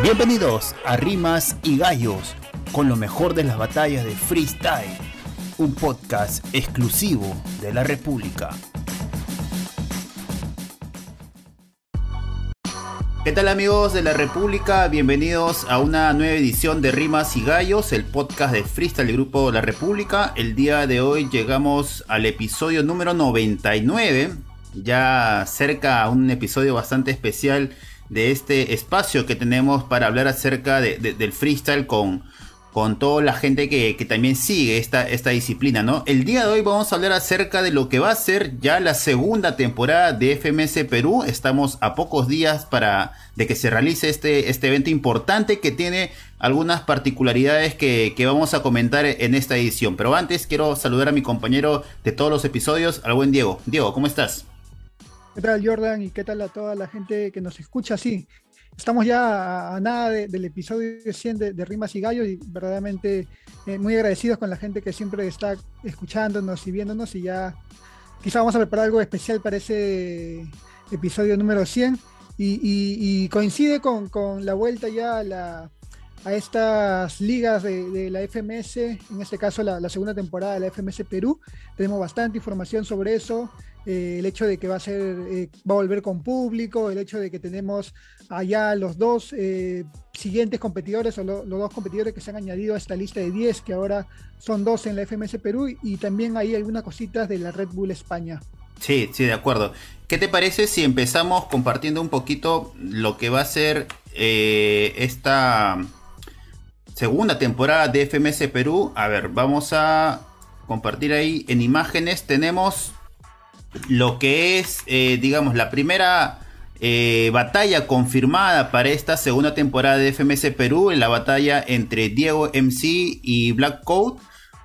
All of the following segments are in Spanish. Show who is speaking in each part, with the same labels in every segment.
Speaker 1: Bienvenidos a Rimas y Gallos, con lo mejor de las batallas de freestyle, un podcast exclusivo de la República. ¿Qué tal amigos de la República? Bienvenidos a una nueva edición de Rimas y Gallos, el podcast de freestyle del grupo La República. El día de hoy llegamos al episodio número 99, ya cerca a un episodio bastante especial de este espacio que tenemos para hablar acerca del freestyle con, con toda la gente que, también sigue esta, esta disciplina, ¿no? El día de hoy vamos a hablar acerca de lo que va a ser ya la segunda temporada de FMS Perú. Estamos a pocos días para de que se realice este, este evento importante que tiene algunas particularidades que, que, vamos a comentar en esta edición. Pero antes quiero saludar a mi compañero de todos los episodios, al buen Diego. Diego, ¿cómo estás?
Speaker 2: ¿Qué tal Jordan? ¿Y qué tal a toda la gente que nos escucha? Sí, Estamos ya a, nada del episodio 100 de, Rimas y Gallos y verdaderamente eh, muy agradecidos con la gente que siempre está escuchándonos y viéndonos y ya quizá vamos a preparar algo especial para ese episodio número 100 y, coincide con, la vuelta ya a, a estas ligas de, la FMS, en este caso la, segunda temporada de la FMS Perú. Tenemos bastante información sobre eso. Eh, el hecho de que va a ser, eh, va a volver con público, el hecho de que tenemos allá los dos eh, siguientes competidores o los dos competidores que se han añadido a esta lista de 10, que ahora son dos en la FMS Perú, y también hay algunas cositas de la Red Bull España.
Speaker 1: Sí, sí, de acuerdo. ¿Qué te parece si empezamos compartiendo un poquito lo que va a ser esta segunda temporada de FMS Perú? A ver, vamos a compartir ahí en imágenes. Tenemos lo que es, eh, digamos, la primera eh, batalla confirmada para esta segunda temporada de FMS Perú, en la batalla entre Diego MC y Black Coat.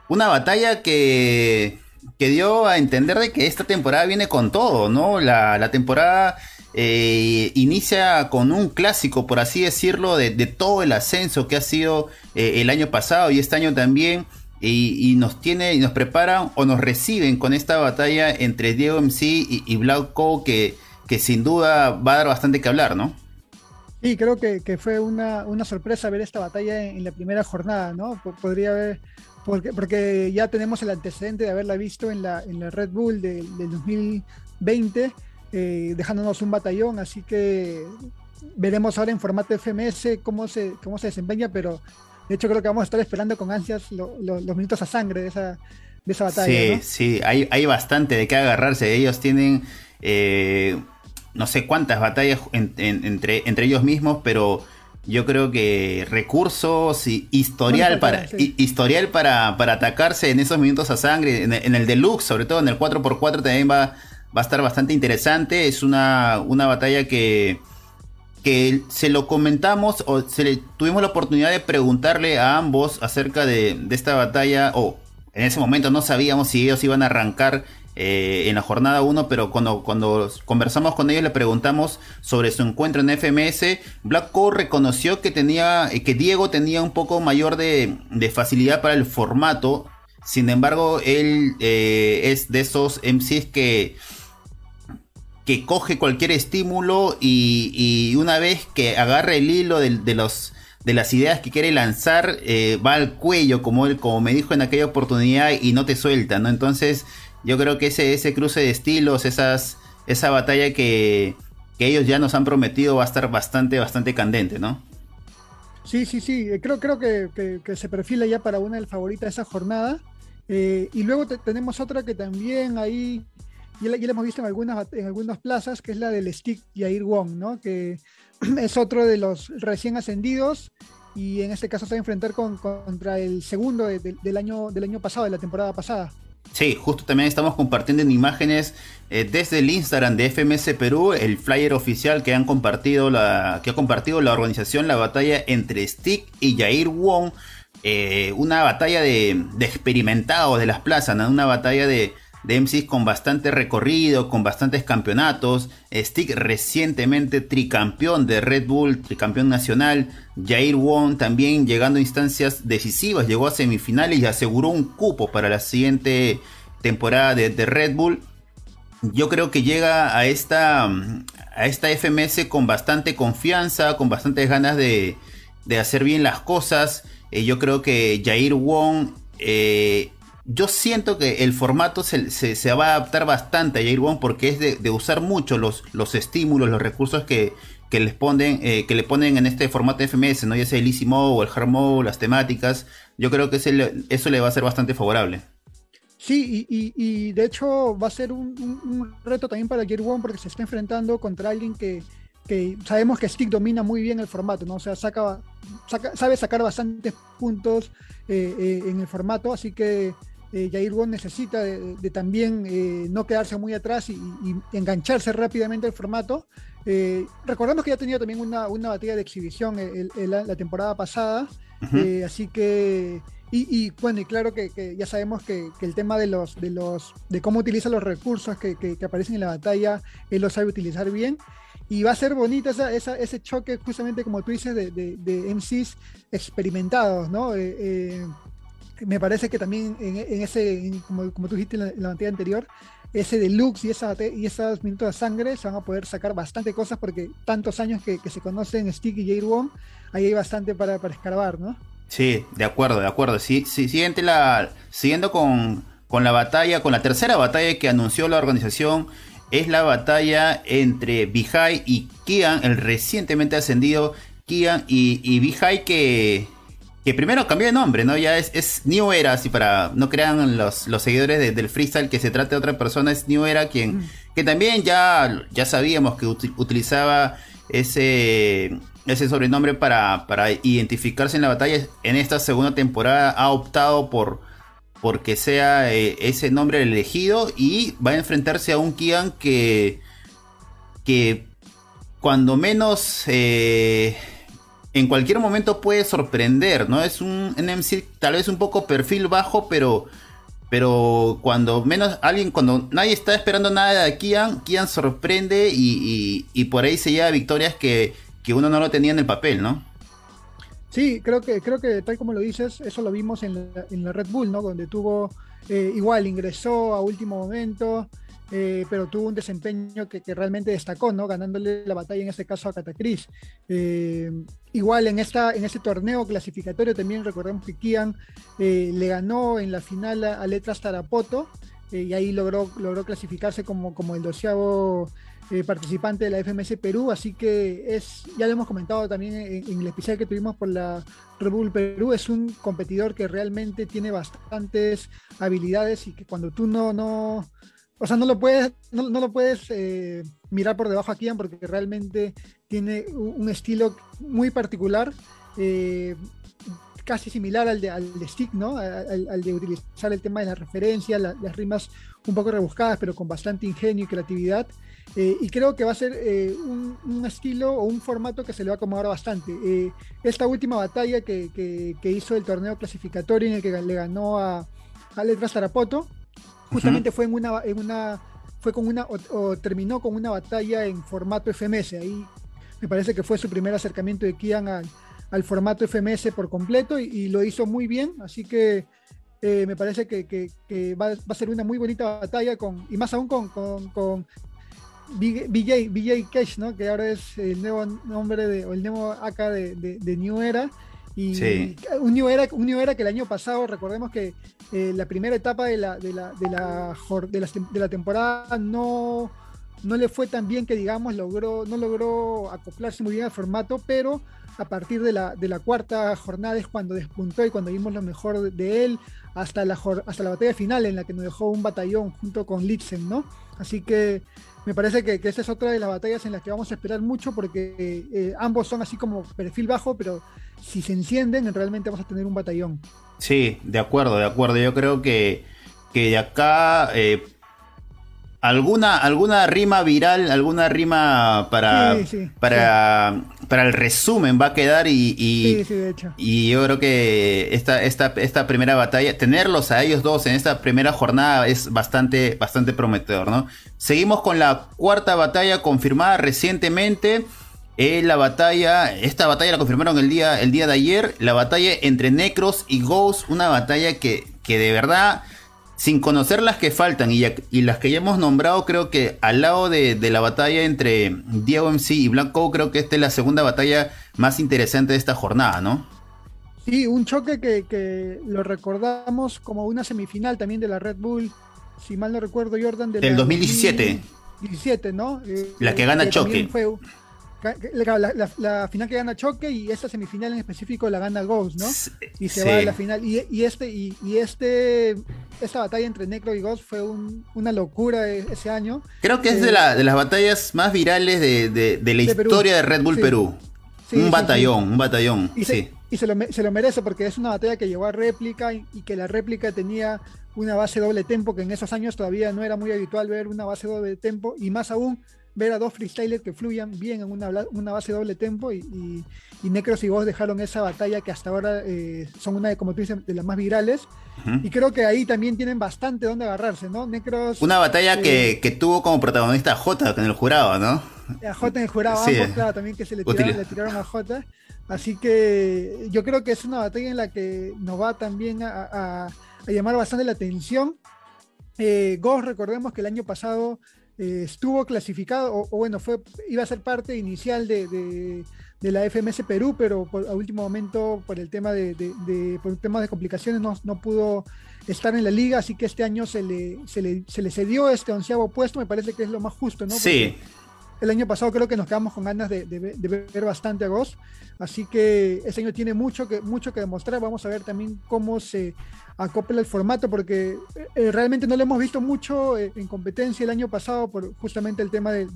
Speaker 1: Una batalla que, que dio a entender de que esta temporada viene con todo, ¿no? La, temporada eh, inicia con un clásico, por así decirlo, de, de todo el ascenso que ha sido el año pasado y este año también y, nos tiene y nos preparan o nos reciben con esta batalla entre Diego MC y, y Black que, que sin duda va a dar bastante que hablar, ¿no?
Speaker 2: Sí, creo que, fue una, sorpresa ver esta batalla en, la primera jornada, ¿no? Podría haber, porque, porque ya tenemos el antecedente de haberla visto en la, en la Red Bull del 2020, eh, dejándonos un batallón, así que veremos ahora en formato FMS cómo se, cómo se desempeña, pero de hecho, creo que vamos a estar esperando con ansias los minutos a sangre de esa, de esa batalla.
Speaker 1: Sí, sí, hay, hay bastante de qué agarrarse. Ellos tienen eh, no sé cuántas batallas entre, entre ellos mismos, pero yo creo que recursos y historial para historial para, para, atacarse en esos minutos a sangre, en, en, el deluxe, sobre todo en el 4x4 también va, va a estar bastante interesante. Es una, una batalla que que se lo comentamos o se le, tuvimos la oportunidad de preguntarle a ambos acerca de, esta batalla, o en ese momento no sabíamos si ellos iban a arrancar eh, en la jornada 1, pero cuando, cuando conversamos con ellos le preguntamos sobre su encuentro en FMS, Black Core reconoció que tenía, que Diego tenía un poco mayor de, facilidad para el formato, sin embargo él eh, es de esos MCs que que coge cualquier estímulo y, una vez que agarra el hilo de, los, de las ideas que quiere lanzar, eh, va al cuello, como, él, como me dijo en aquella oportunidad, y no te suelta, ¿no? Entonces, yo creo que ese, ese cruce de estilos, esa batalla que, ellos ya nos han prometido va a estar bastante, bastante candente, ¿no?
Speaker 2: Sí, sí, sí, eh, creo, creo que, se perfila ya para una del favorita esa jornada. Eh, y luego tenemos otra que también ahí ya la, hemos visto en algunas, en algunas plazas, que es la del Stick Yair Wong, ¿no? que es otro de los recién ascendidos y en este caso se va a enfrentar con, contra el segundo del, año, del año pasado, de la temporada pasada.
Speaker 1: Sí, justo también estamos compartiendo en imágenes eh, desde el Instagram de FMS Perú el flyer oficial que han compartido la que ha compartido la organización la batalla entre Stick y Yair Wong, eh, una batalla de, de experimentados de las plazas, ¿no? una batalla de, de MCs con bastante recorrido, con bastantes campeonatos. Stick recientemente tricampeón de Red Bull, tricampeón nacional. Jair Wong también llegando a instancias decisivas, llegó a semifinales y aseguró un cupo para la siguiente temporada de, Red Bull. yo creo que llega a esta, a esta FMS con bastante confianza, con bastantes ganas de, de hacer bien las cosas. Eh, yo creo que Jair Wong eh, yo siento que el formato se, se, va a adaptar bastante a Jair porque es de, usar mucho los, los estímulos, los recursos que, que les ponen, eh, que le ponen en este formato FMS, ¿no? Ya sea el Easy Mode o el Hard Mode, las temáticas. Yo creo que eso le va a ser bastante favorable.
Speaker 2: Sí, y, de hecho va a ser un, reto también para Jair Wong porque se está enfrentando contra alguien que, que sabemos que Stick domina muy bien el formato, ¿no? O sea, saca, sabe sacar bastantes puntos eh, eh, en el formato, así que eh, Jair Wong necesita de, también eh, no quedarse muy atrás y, engancharse rápidamente al formato. Eh, recordemos que ya ha tenido también una, una batalla de exhibición la temporada pasada, así que y, bueno, y claro que, ya sabemos que, el tema de los, de los, de cómo utiliza los recursos que, aparecen en la batalla, él lo sabe utilizar bien. Y va a ser bonito esa, ese choque, justamente como tú dices, de, de, MCs experimentados, ¿no? Me parece que también en, ese, como, como, tú dijiste en la, en anterior, ese deluxe y, esa, y esos minutos de sangre se van a poder sacar bastante cosas porque tantos años que, se conocen Stick y Jair Wong, ahí hay bastante para, para escarbar, ¿no?
Speaker 1: Sí, de acuerdo, de acuerdo. Sí, sí, siguiente la, siguiendo con, con la batalla, con la tercera batalla que anunció la organización, es la batalla entre Bihai y Kian, el recientemente ascendido Kian y, y que que primero cambió de nombre, ¿no? Ya es, es New Era, así para no crean los, los seguidores del freestyle que se trate de otra persona, es New Era quien, mm. que también ya, ya sabíamos que utilizaba ese, ese sobrenombre para, para identificarse en la batalla. En esta segunda temporada ha optado por porque sea eh, ese nombre elegido y va a enfrentarse a un Kian que, que cuando menos... Eh, en cualquier momento puede sorprender, ¿no? Es un NMC tal vez un poco perfil bajo, pero pero cuando menos alguien, cuando nadie está esperando nada de Kian, Kian sorprende y, por ahí se lleva victorias que, uno no lo tenía en el papel, ¿no?
Speaker 2: Sí, creo que, creo que tal como lo dices, eso lo vimos en la, Red Bull, ¿no? Donde tuvo, eh, igual, ingresó a último momento, eh, pero tuvo un desempeño que, realmente destacó, ¿no? Ganándole la batalla en este caso a Catacris. Eh, igual en, esta, en este torneo clasificatorio también recordemos que Kian eh, le ganó en la final a, Letras Tarapoto y ahí logró, logró clasificarse como, como el doceavo participante de la FMS Perú, así que es, ya lo hemos comentado también en, el especial que tuvimos por la Red Bull Perú, es un competidor que realmente tiene bastantes habilidades y que cuando tú no, no, o sea, no lo puedes, no, lo puedes eh, mirar por debajo a Kian porque realmente tiene un estilo muy particular, eh, casi similar al de, al de Stick, ¿no? Al, de utilizar el tema de la referencia, las rimas un poco rebuscadas, pero con bastante ingenio y creatividad. Eh, y creo que va a ser un, estilo o un formato que se le va a acomodar bastante. esta última batalla que, que, hizo el torneo clasificatorio en el que le ganó a, a Letras Tarapoto, justamente fue en una, en una, fue con una, o, terminó con una batalla en formato FMS. Ahí me parece que fue su primer acercamiento de Kian al, formato FMS por completo y, lo hizo muy bien. Así que eh, me parece que, va, a ser una muy bonita batalla con, y más aún con, con, con BJ, Cash, ¿no? que ahora es el nuevo nombre de, o el nuevo AK de New Era y un, New era, un New Era que el año pasado, recordemos que eh, la primera etapa de la, de la, de la, de la, temporada no, no le fue tan bien que digamos, logró, no logró acoplarse muy bien al formato, pero a partir de la, de la cuarta jornada es cuando despuntó y cuando vimos lo mejor de él, hasta la, hasta la batalla final en la que nos dejó un batallón junto con Litzen, ¿no? Así que me parece que, que esa es otra de las batallas en las que vamos a esperar mucho porque eh, ambos son así como perfil bajo, pero si se encienden realmente vamos a tener un batallón.
Speaker 1: Sí, de acuerdo, de acuerdo. Yo creo que, que de acá eh, alguna, alguna rima viral, alguna rima para, para, para el resumen va a quedar y, y, y, yo creo que esta, esta, esta primera batalla, tenerlos a ellos dos en esta primera jornada es bastante, bastante prometedor, ¿no? Seguimos con la cuarta batalla confirmada recientemente. Eh, la batalla, esta batalla la confirmaron el día, el día de ayer, la batalla entre Necros y Ghost, una batalla que, que de verdad sin conocer las que faltan y, las que ya hemos nombrado, creo que al lado de, la batalla entre Diego MC y Blanco, creo que esta es la segunda batalla más interesante de esta jornada, ¿no?
Speaker 2: Sí, un choque que, lo recordamos como una semifinal también de la Red Bull, si mal no recuerdo, Jordan.
Speaker 1: Del 2017.
Speaker 2: 2017, ¿no?
Speaker 1: la que gana choque.
Speaker 2: La, final que gana Choque y esta semifinal en específico la gana Ghost, ¿no? Y se va a la final. Y, este, y, este, esta batalla entre Necro y Ghost fue una locura e, ese año.
Speaker 1: Creo que es de, eh, las batallas más virales de, la historia de Red Bull Perú. un batallón, un batallón.
Speaker 2: Y, se, y se, lo, se, lo, merece porque es una batalla que llegó a réplica y, que la réplica tenía una base doble tempo, que en esos años todavía no era muy habitual ver una base doble tempo, y más aún ver a dos freestylers que fluyan bien en una, una base doble tempo y, y, Necros y vos dejaron esa batalla que hasta ahora eh, son una de, como tú dices, de las más virales. Y creo que ahí también tienen bastante donde agarrarse, ¿no? Necros.
Speaker 1: Una batalla que, eh, que, tuvo como protagonista a Jota en el jurado, ¿no?
Speaker 2: A Jota en el jurado, ambos, claro, también que se le tiraron, le tiraron a Jota. Así que yo creo que es una batalla en la que nos va también a, a, llamar bastante la atención. Eh, Ghost, recordemos que el año pasado eh, estuvo clasificado, o, bueno, fue, iba a ser parte inicial de, la FMS Perú, pero a último momento, por el tema de, por temas de complicaciones, no, pudo estar en la liga, así que este año se le, se le, se le cedió este onceavo puesto, me parece que es lo más justo, ¿no?
Speaker 1: sí.
Speaker 2: El año pasado creo que nos quedamos con ganas de, ver bastante a Ghost, así que este año tiene mucho que, mucho que demostrar. Vamos a ver también cómo se acopla el formato, porque eh, realmente no lo hemos visto mucho eh, en competencia el año pasado por justamente el tema de,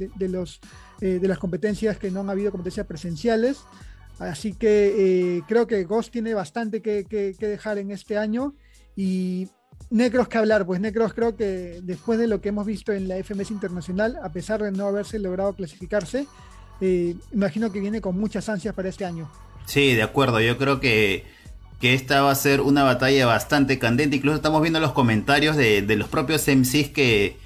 Speaker 2: eh, las competencias que no han habido competencias presenciales. Así que creo que Ghost tiene bastante que, que, dejar en este año. Y Necros que hablar, pues Necros creo que después de lo que hemos visto en la FMS Internacional, a pesar de no haberse logrado clasificarse, imagino que viene con muchas ansias para este año.
Speaker 1: Sí, de acuerdo, yo creo que que esta va a ser una batalla bastante candente. Incluso estamos viendo los comentarios de, los propios MCs que,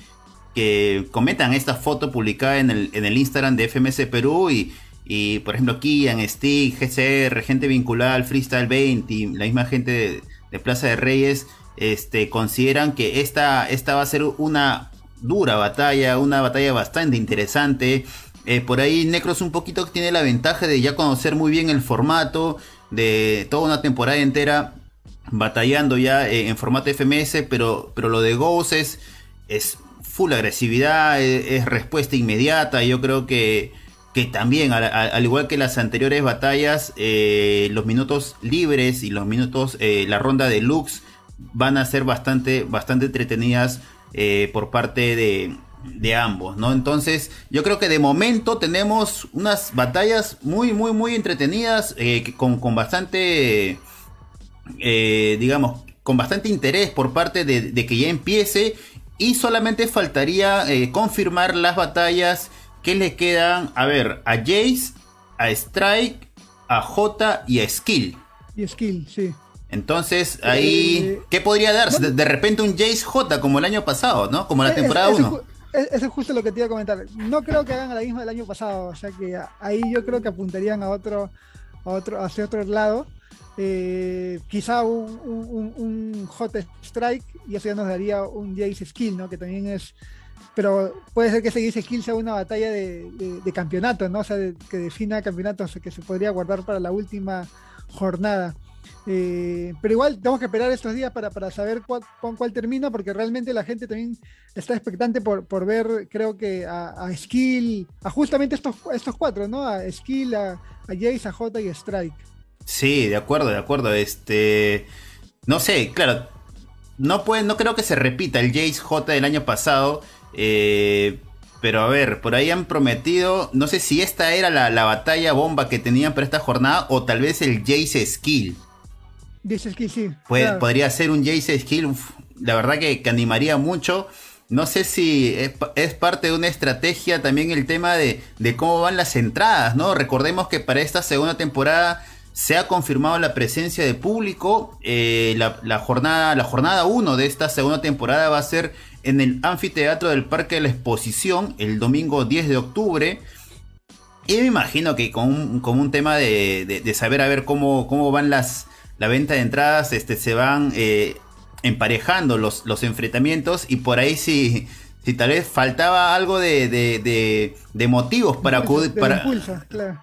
Speaker 1: que comentan esta foto publicada en el, en el Instagram de FMS Perú y, y por ejemplo Kian, Stick, GCR, gente vinculada al Freestyle 20 y la misma gente de, Plaza de Reyes este, consideran que esta, esta va a ser una dura batalla, una batalla bastante interesante. Eh, por ahí Necros un poquito tiene la ventaja de ya conocer muy bien el formato de toda una temporada entera batallando ya eh, en formato FMS, pero, pero lo de Ghost es, full agresividad, es, respuesta inmediata. Yo creo que, que también, al, igual que las anteriores batallas, eh, los minutos libres y los minutos, la ronda de Lux van a ser bastante, bastante entretenidas por parte de, de ambos, ¿no? Entonces, yo creo que de momento tenemos unas batallas muy, muy, muy entretenidas, eh, con, bastante, eh, digamos, con bastante interés por parte de, que ya empiece. Y solamente faltaría eh, confirmar las batallas que le quedan, a ver, a Jace, a Strike, a J y a Skill.
Speaker 2: Y Skill, sí.
Speaker 1: Entonces, ahí, ¿qué podría darse? De, repente un Jace J como el año pasado, ¿no? Como la temporada 1
Speaker 2: eso es justo lo que te iba a comentar. No creo que hagan la misma del año pasado, o sea que ahí yo creo que apuntarían a otro, a otro hacia otro lado. Eh, quizá un, un, hot strike y eso ya nos daría un Jace skill, ¿no? Que también es. Pero puede ser que ese Jace skill sea una batalla de, de, campeonato, ¿no? O sea, que defina campeonatos que se podría guardar para la última jornada. Eh, pero igual tenemos que esperar estos días para, para saber cuál, con cuál termina, porque realmente la gente también está expectante por, por ver, creo que a, Skill, a justamente estos, estos cuatro, ¿no? A Skill, a, Jace, a J y a Strike.
Speaker 1: Sí, de acuerdo, de acuerdo. Este. No sé, claro. No, puede, no creo que se repita el Jace J del año pasado. Eh, pero a ver, por ahí han prometido, no sé si esta era la, la, batalla bomba que tenían para esta jornada o tal vez el Jace Skill.
Speaker 2: Jace Skill, sí.
Speaker 1: Podría ser un Jace Skill, la verdad que, animaría mucho. No sé si es, parte de una estrategia también el tema de, cómo van las entradas, ¿no? Recordemos que para esta segunda temporada se ha confirmado la presencia de público. Eh, la, jornada la jornada 1 de esta segunda temporada va a ser en el anfiteatro del Parque de la Exposición el domingo 10 de octubre. Y me imagino que con un, tema de, de, saber a ver cómo, cómo van las, la venta de entradas este, se van eh, emparejando los, los enfrentamientos y por ahí sí si tal vez faltaba algo de, de, motivos para acudir para,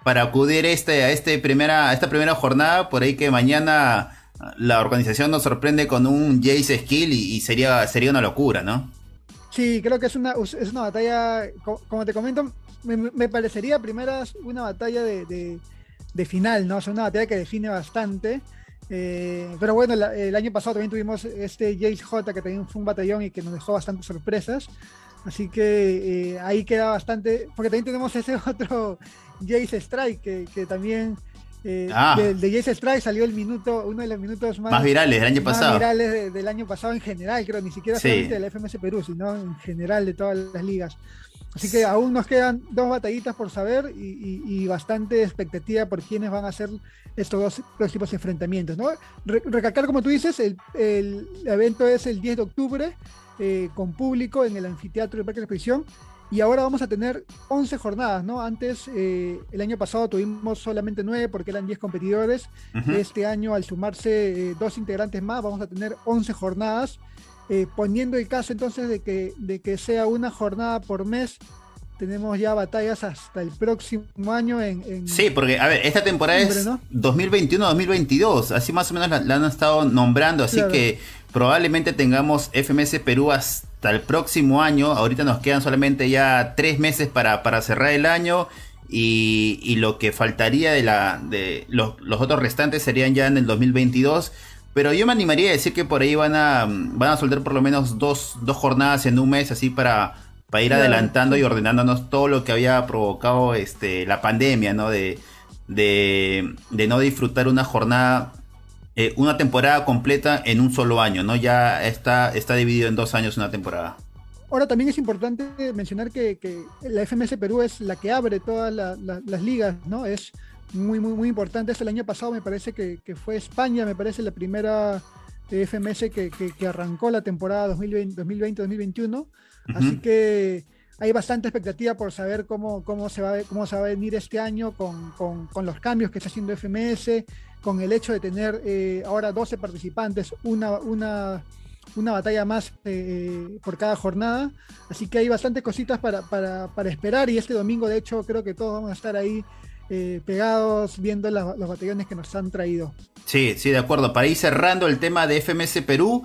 Speaker 1: para acudir este, a este primera, a esta primera jornada, por ahí que mañana la organización nos sorprende con un Jace Skill y, sería, sería una locura, ¿no?
Speaker 2: Sí, creo que es una, es una batalla, como te comento, me, parecería primeras una batalla de, de, final, ¿no? O sea, una batalla que define bastante. Eh, pero bueno, el año pasado también tuvimos este Jace J, que también fue un batallón y que nos dejó bastantes sorpresas. Así que eh, ahí queda bastante, porque también tenemos ese otro Jace Strike, que, también eh, ah. de, Jace Strike salió el minuto, uno de los minutos más,
Speaker 1: virales del año pasado.
Speaker 2: virales del año pasado en general, creo, ni siquiera solamente de la FMS Perú, sino en general de todas las ligas. Así que aún nos quedan dos batallitas por saber y, bastante expectativa por quiénes van a ser estos dos, de enfrentamientos. ¿no? recalcar, como tú dices, el, el, evento es el 10 de octubre eh, con público en el anfiteatro de Parque de la Exposición y ahora vamos a tener 11 jornadas, ¿no? Antes, eh, el año pasado tuvimos solamente 9 porque eran 10 competidores. Este año, al sumarse eh, dos integrantes más, vamos a tener 11 jornadas eh, poniendo el caso entonces de que, de que sea una jornada por mes, tenemos ya batallas hasta el próximo año en...
Speaker 1: sí, porque, a ver, esta temporada es 2021-2022, así más o menos la, han estado nombrando, así que probablemente tengamos FMS Perú hasta el próximo año, ahorita nos quedan solamente ya tres meses para, para cerrar el año. Y, y, lo que faltaría de la de los, los otros restantes serían ya en el 2022 pero yo me animaría a decir que por ahí van a, van a soltar por lo menos dos, dos jornadas en un mes, así para, para ir adelantando y ordenándonos todo lo que había provocado este, la pandemia, ¿no? De, de, de no disfrutar una jornada, eh, una temporada completa en un solo año, ¿no? Ya está, está dividido en dos años una temporada.
Speaker 2: Ahora también es importante mencionar que, que la FMS Perú es la que abre todas las ligas, ¿no? Es muy, muy, muy importantes. El año pasado me parece que, fue España, me parece la primera FMS que, que, arrancó la temporada 2020-2021. Así que hay bastante expectativa por saber cómo, cómo, se, va, cómo se va a venir este año con, los cambios que está haciendo FMS, con el hecho de tener eh, ahora 12 participantes, una, una, una batalla más eh, por cada jornada. Así que hay bastantes cositas para, para, para esperar y este domingo de hecho creo que todos vamos a estar ahí eh, pegados viendo los batallones que nos han traído.
Speaker 1: Sí, sí, de acuerdo. Para ir cerrando el tema de FMS Perú,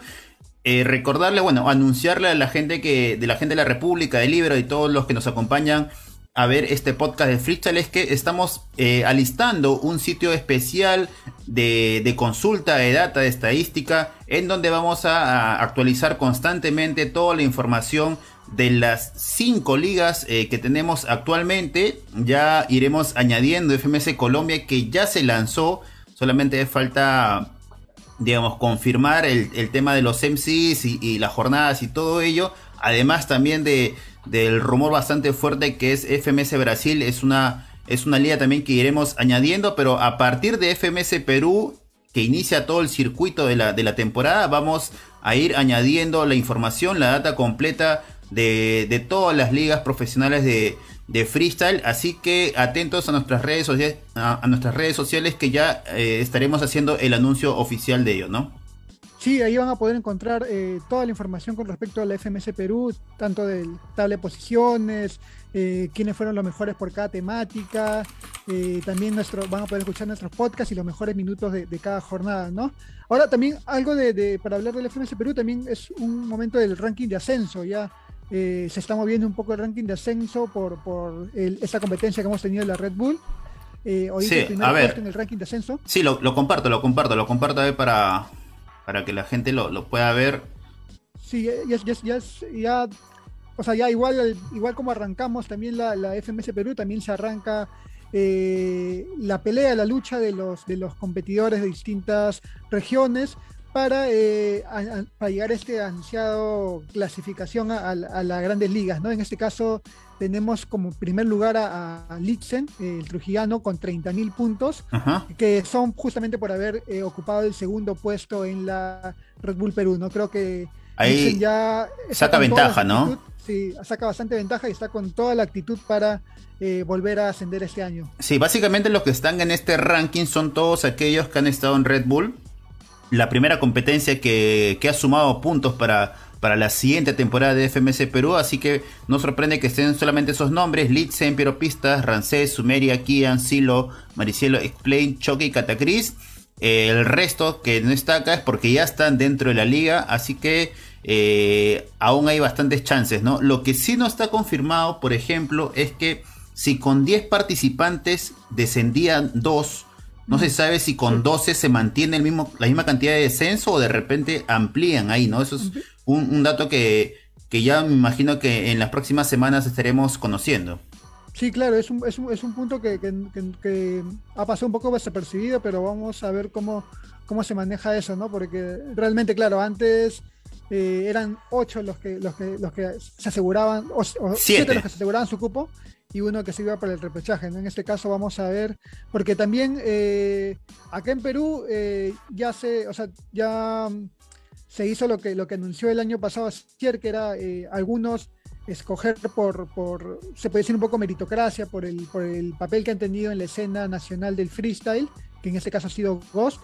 Speaker 1: eh, recordarle, bueno, anunciarle a la gente que, de la gente de la República, de Libro y todos los que nos acompañan a ver este podcast de Freestyle es que estamos eh, alistando un sitio especial de, de, consulta de data, de estadística, en donde vamos a actualizar constantemente toda la información de las cinco ligas eh, que tenemos actualmente, ya iremos añadiendo FMS Colombia que ya se lanzó, solamente falta, digamos, confirmar el, tema de los MCs y, las jornadas y todo ello, además también de, del rumor bastante fuerte que es FMS Brasil, es una, es una liga también que iremos añadiendo, pero a partir de FMS Perú, que inicia todo el circuito de la, de la temporada, vamos a ir añadiendo la información, la data completa de, todas las ligas profesionales de, freestyle. Así que atentos a nuestras redes sociales, a, nuestras redes sociales que ya eh, estaremos haciendo el anuncio oficial de ello, ¿no?
Speaker 2: Sí, ahí van a poder encontrar eh, toda la información con respecto a la FMS Perú, tanto del tabla de posiciones, eh, quiénes fueron los mejores por cada temática, también nuestro, van a poder escuchar nuestros podcasts y los mejores minutos de, cada jornada, ¿no? Ahora también algo de, para hablar del FMS Perú también es un momento del ranking de ascenso, ya eh, se está moviendo un poco el ranking de ascenso por, por esta competencia que hemos tenido en la Red Bull.
Speaker 1: Eh, hoy sí, a ver.
Speaker 2: en el ranking de ascenso.
Speaker 1: Sí, lo, comparto, lo comparto, lo comparto para, para que la gente lo, pueda ver.
Speaker 2: Sí, ya, ya, ya, o sea, ya igual, igual como arrancamos también la, la FMS Perú, también se arranca eh, la pelea, la lucha de los, de los competidores de distintas regiones para, eh, para llegar a este ansiado clasificación a, las grandes ligas. ¿no? En este caso tenemos como primer lugar a, a Litzen, el trujillano, con 30.000 puntos, que son justamente por haber eh, ocupado el segundo puesto en la Red Bull Perú. ¿no? Creo que
Speaker 1: Ahí ya saca ventaja, ¿no?
Speaker 2: Sí, saca bastante ventaja y está con toda la actitud para eh, volver a ascender este año.
Speaker 1: Sí, básicamente los que están en este ranking son todos aquellos que han estado en Red Bull la primera competencia que, que ha sumado puntos para, para la siguiente temporada de FMS Perú, así que no sorprende que estén solamente esos nombres, Litzen, Piero Pistas, Rancés, Sumeria, Kian, Silo, Maricielo, Explain, Choque y Catacris. Eh, el resto que no está acá es porque ya están dentro de la liga, así que eh, aún hay bastantes chances, ¿no? Lo que sí no está confirmado, por ejemplo, es que si con 10 participantes descendían 2, no se sabe si con 12 se mantiene el mismo, la misma cantidad de descenso o de repente amplían ahí, ¿no? Eso es un, dato que, que ya me imagino que en las próximas semanas estaremos conociendo.
Speaker 2: Sí, claro, es un, es un, es un punto que, que, ha pasado un poco desapercibido, pero vamos a ver cómo, cómo se maneja eso, ¿no? Porque realmente, claro, antes eh, eran ocho los que, los que, los que se aseguraban, o, siete. los que se aseguraban su cupo y uno que iba para el repechaje. En este caso vamos a ver, porque también eh, acá en Perú eh, ya se, o sea, ya se hizo lo que, lo que anunció el año pasado Sier, que era algunos escoger por, por, se puede decir un poco meritocracia, por el, por el papel que han tenido en la escena nacional del freestyle, que en este caso ha sido Ghost,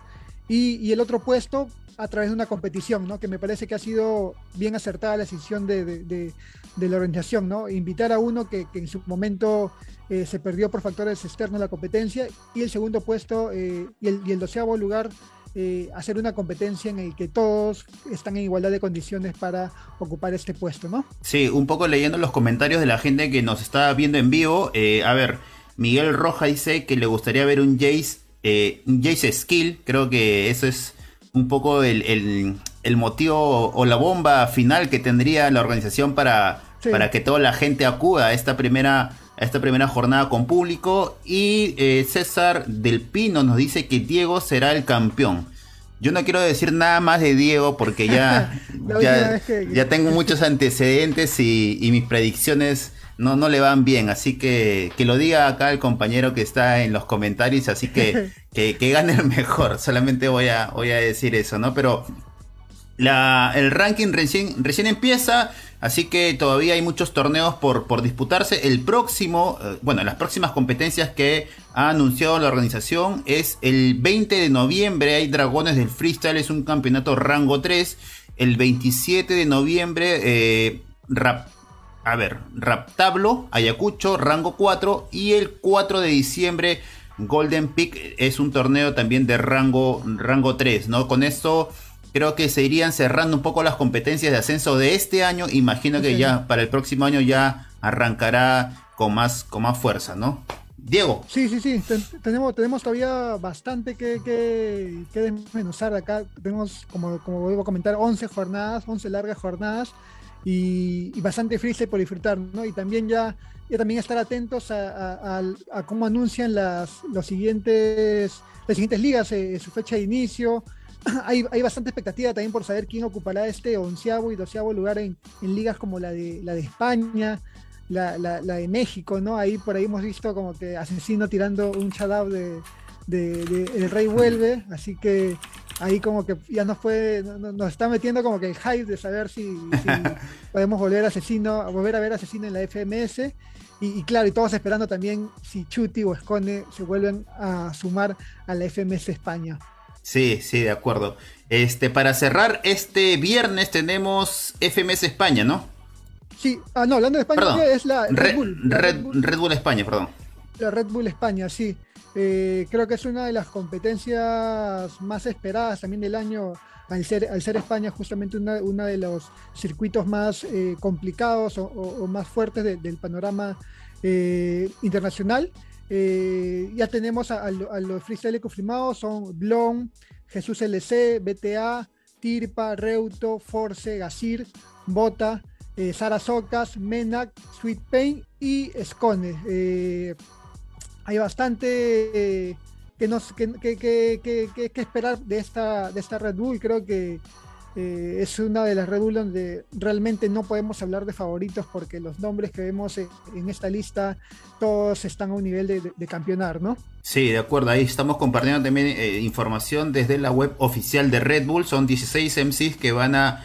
Speaker 2: y, el otro puesto a través de una competición, ¿no? Que me parece que ha sido bien acertada la decisión de, de, de, la organización, ¿no? Invitar a uno que, que en su momento eh, se perdió por factores externos la competencia y el segundo puesto eh, y, el, y, el, doceavo lugar eh, hacer una competencia en el que todos están en igualdad de condiciones para ocupar este puesto, ¿no?
Speaker 1: Sí, un poco leyendo los comentarios de la gente que nos está viendo en vivo. a ver, Miguel Roja dice que le gustaría ver un Jace, un Jace Skill. Creo que eso es un poco el, motivo o la bomba final que tendría la organización para, para que toda la gente acuda a esta primera, a esta primera jornada con público. Y eh, César del Pino nos dice que Diego será el campeón. Yo no quiero decir nada más de Diego porque ya, ya, tengo muchos antecedentes y, y mis predicciones no, no le van bien. Así que que lo diga acá el compañero que está en los comentarios. Así que que, gane el mejor. Solamente voy a, voy a decir eso, ¿no? Pero la, el ranking recién, recién empieza. Así que todavía hay muchos torneos por, por disputarse. El próximo, eh, bueno, las próximas competencias que ha anunciado la organización es el 20 de noviembre. Hay Dragones del Freestyle, es un campeonato rango 3. El 27 de noviembre, eh, rap, a ver, Raptablo, Ayacucho, rango 4. Y el 4 de diciembre, Golden Peak es un torneo también de rango, rango 3, ¿no? Con esto creo que se irían cerrando un poco las competencias de ascenso de este año. Imagino que ya para el próximo año ya arrancará con más, con más fuerza, ¿no? Diego.
Speaker 2: Sí, sí, sí. tenemos, tenemos todavía bastante que, que, que desmenuzar acá. Tenemos, como, como vuelvo a comentar, 11 jornadas, 11 largas jornadas y, bastante freestyle por disfrutar, ¿no? Y también ya, ya también estar atentos a, cómo anuncian las, los siguientes, las siguientes ligas, eh, su fecha de inicio. hay, hay, bastante expectativa también por saber quién ocupará este onceavo y doceavo lugar en, en ligas como la de, la de España, la, la, la, de México, ¿no? Ahí por ahí hemos visto como que Asesino tirando un shout de, de, de, El Rey Vuelve, así que ahí como que ya nos fue, nos está metiendo como que el hype de saber si, podemos volver a asesino, volver a ver asesino en la FMS. Y, claro, y todos esperando también si Chuti o Escone se vuelven a sumar a la FMS España.
Speaker 1: Sí, sí, de acuerdo. Este, para cerrar, este viernes tenemos FMS España, ¿no?
Speaker 2: Sí, ah, no, hablando de España, es la
Speaker 1: Red, Bull. Red, Bull España, perdón.
Speaker 2: La Red Bull España, sí. Eh, creo que es una de las competencias más esperadas también del año, al ser, al ser España justamente uno de los circuitos más eh, complicados o, más fuertes del panorama eh, internacional. Ya tenemos a, los freestyle confirmados, son Blon, Jesús LC, BTA, Tirpa, Reuto, Force, Gasir, Bota, Sara Socas, Menac, Sweet Pain y Scone hay bastante eh, que, nos, que, esperar de esta, de esta Red Bull. Creo que eh, es una de las Red Bull donde realmente no podemos hablar de favoritos porque los nombres que vemos en, esta lista todos están a un nivel de, de, campeonar, ¿no?
Speaker 1: Sí, de acuerdo. Ahí estamos compartiendo también eh, información desde la web oficial de Red Bull. Son 16 MCs que van a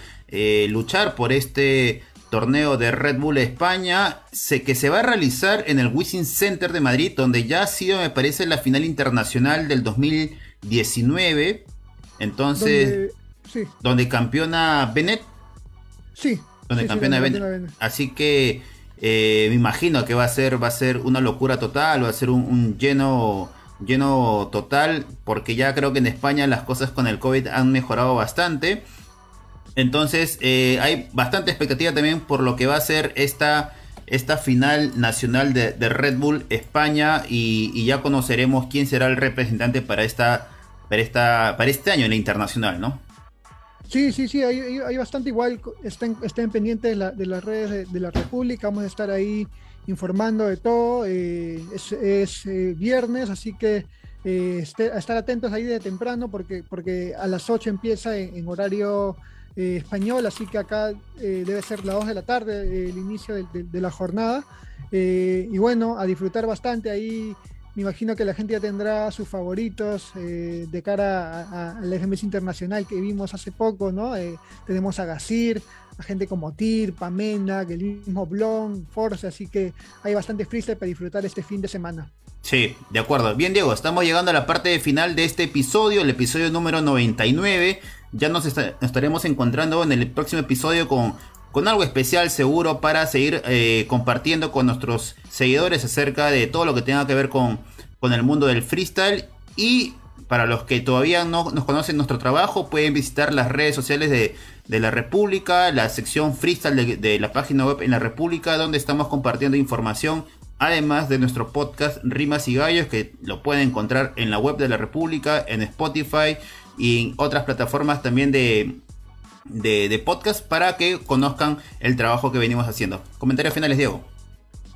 Speaker 1: luchar por este torneo de Red Bull España, sé que se va a realizar en el Wishing Center de Madrid, donde ya ha sido, me parece, la final internacional del 2019. Entonces, donde, campeona Bennett.
Speaker 2: Sí.
Speaker 1: Donde campeona Bennett. Así que eh, me imagino que va a ser, va a ser una locura total, va a ser un, lleno, lleno total, porque ya creo que en España las cosas con el COVID han mejorado bastante. Entonces eh, hay bastante expectativa también por lo que va a ser esta, esta final nacional de, Red Bull España y, ya conoceremos quién será el representante para esta, para esta, para este año en la internacional, ¿no?
Speaker 2: Sí, sí, sí, hay, bastante igual, estén, estén pendientes de, las redes de, la República, vamos a estar ahí informando de todo, eh, es, eh, viernes, así que eh, estar atentos ahí de temprano porque, porque a las 8 empieza en, horario español, así que acá debe ser las 2 de la tarde el inicio de, la jornada. y bueno, a disfrutar bastante ahí me imagino que la gente ya tendrá sus favoritos eh, de cara al FMS Internacional que vimos hace poco, ¿no? Eh, tenemos a Gasir, a gente como Tir, Pamena, el mismo Blon, Force, así que hay bastante freestyle para disfrutar este fin de semana.
Speaker 1: Sí, de acuerdo. Bien, Diego, estamos llegando a la parte final de este episodio, el episodio número 99. Ya nos, estaremos encontrando en el próximo episodio con con algo especial seguro para seguir eh, compartiendo con nuestros seguidores acerca de todo lo que tenga que ver con, con el mundo del freestyle y para los que todavía no nos conocen nuestro trabajo, pueden visitar las redes sociales de, la República, la sección freestyle de, la página web en la República, donde estamos compartiendo información, además de nuestro podcast Rimas y Gallos, que lo pueden encontrar en la web de la República, en Spotify y en otras plataformas también de, de, podcast para que conozcan el trabajo que venimos haciendo. Comentarios finales, Diego.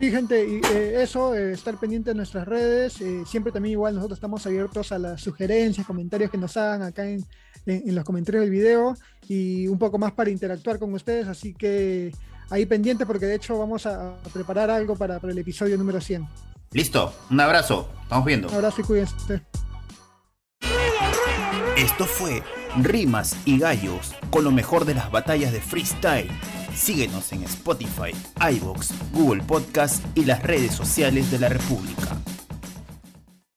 Speaker 2: Sí, gente, y eh, eso, eh, estar pendiente de nuestras redes. Eh, siempre también igual nosotros estamos abiertos a las sugerencias, comentarios que nos hagan acá en, los comentarios del video y un poco más para interactuar con ustedes. Así que ahí pendiente porque de hecho vamos a, preparar algo para, para, el episodio número 100.
Speaker 1: Listo, un abrazo, estamos viendo.
Speaker 2: Un abrazo y cuídense.
Speaker 1: Esto fue Rimas y Gallos con lo mejor de las batallas de freestyle. Síguenos en Spotify, iBox, Google Podcast y las redes sociales de la República.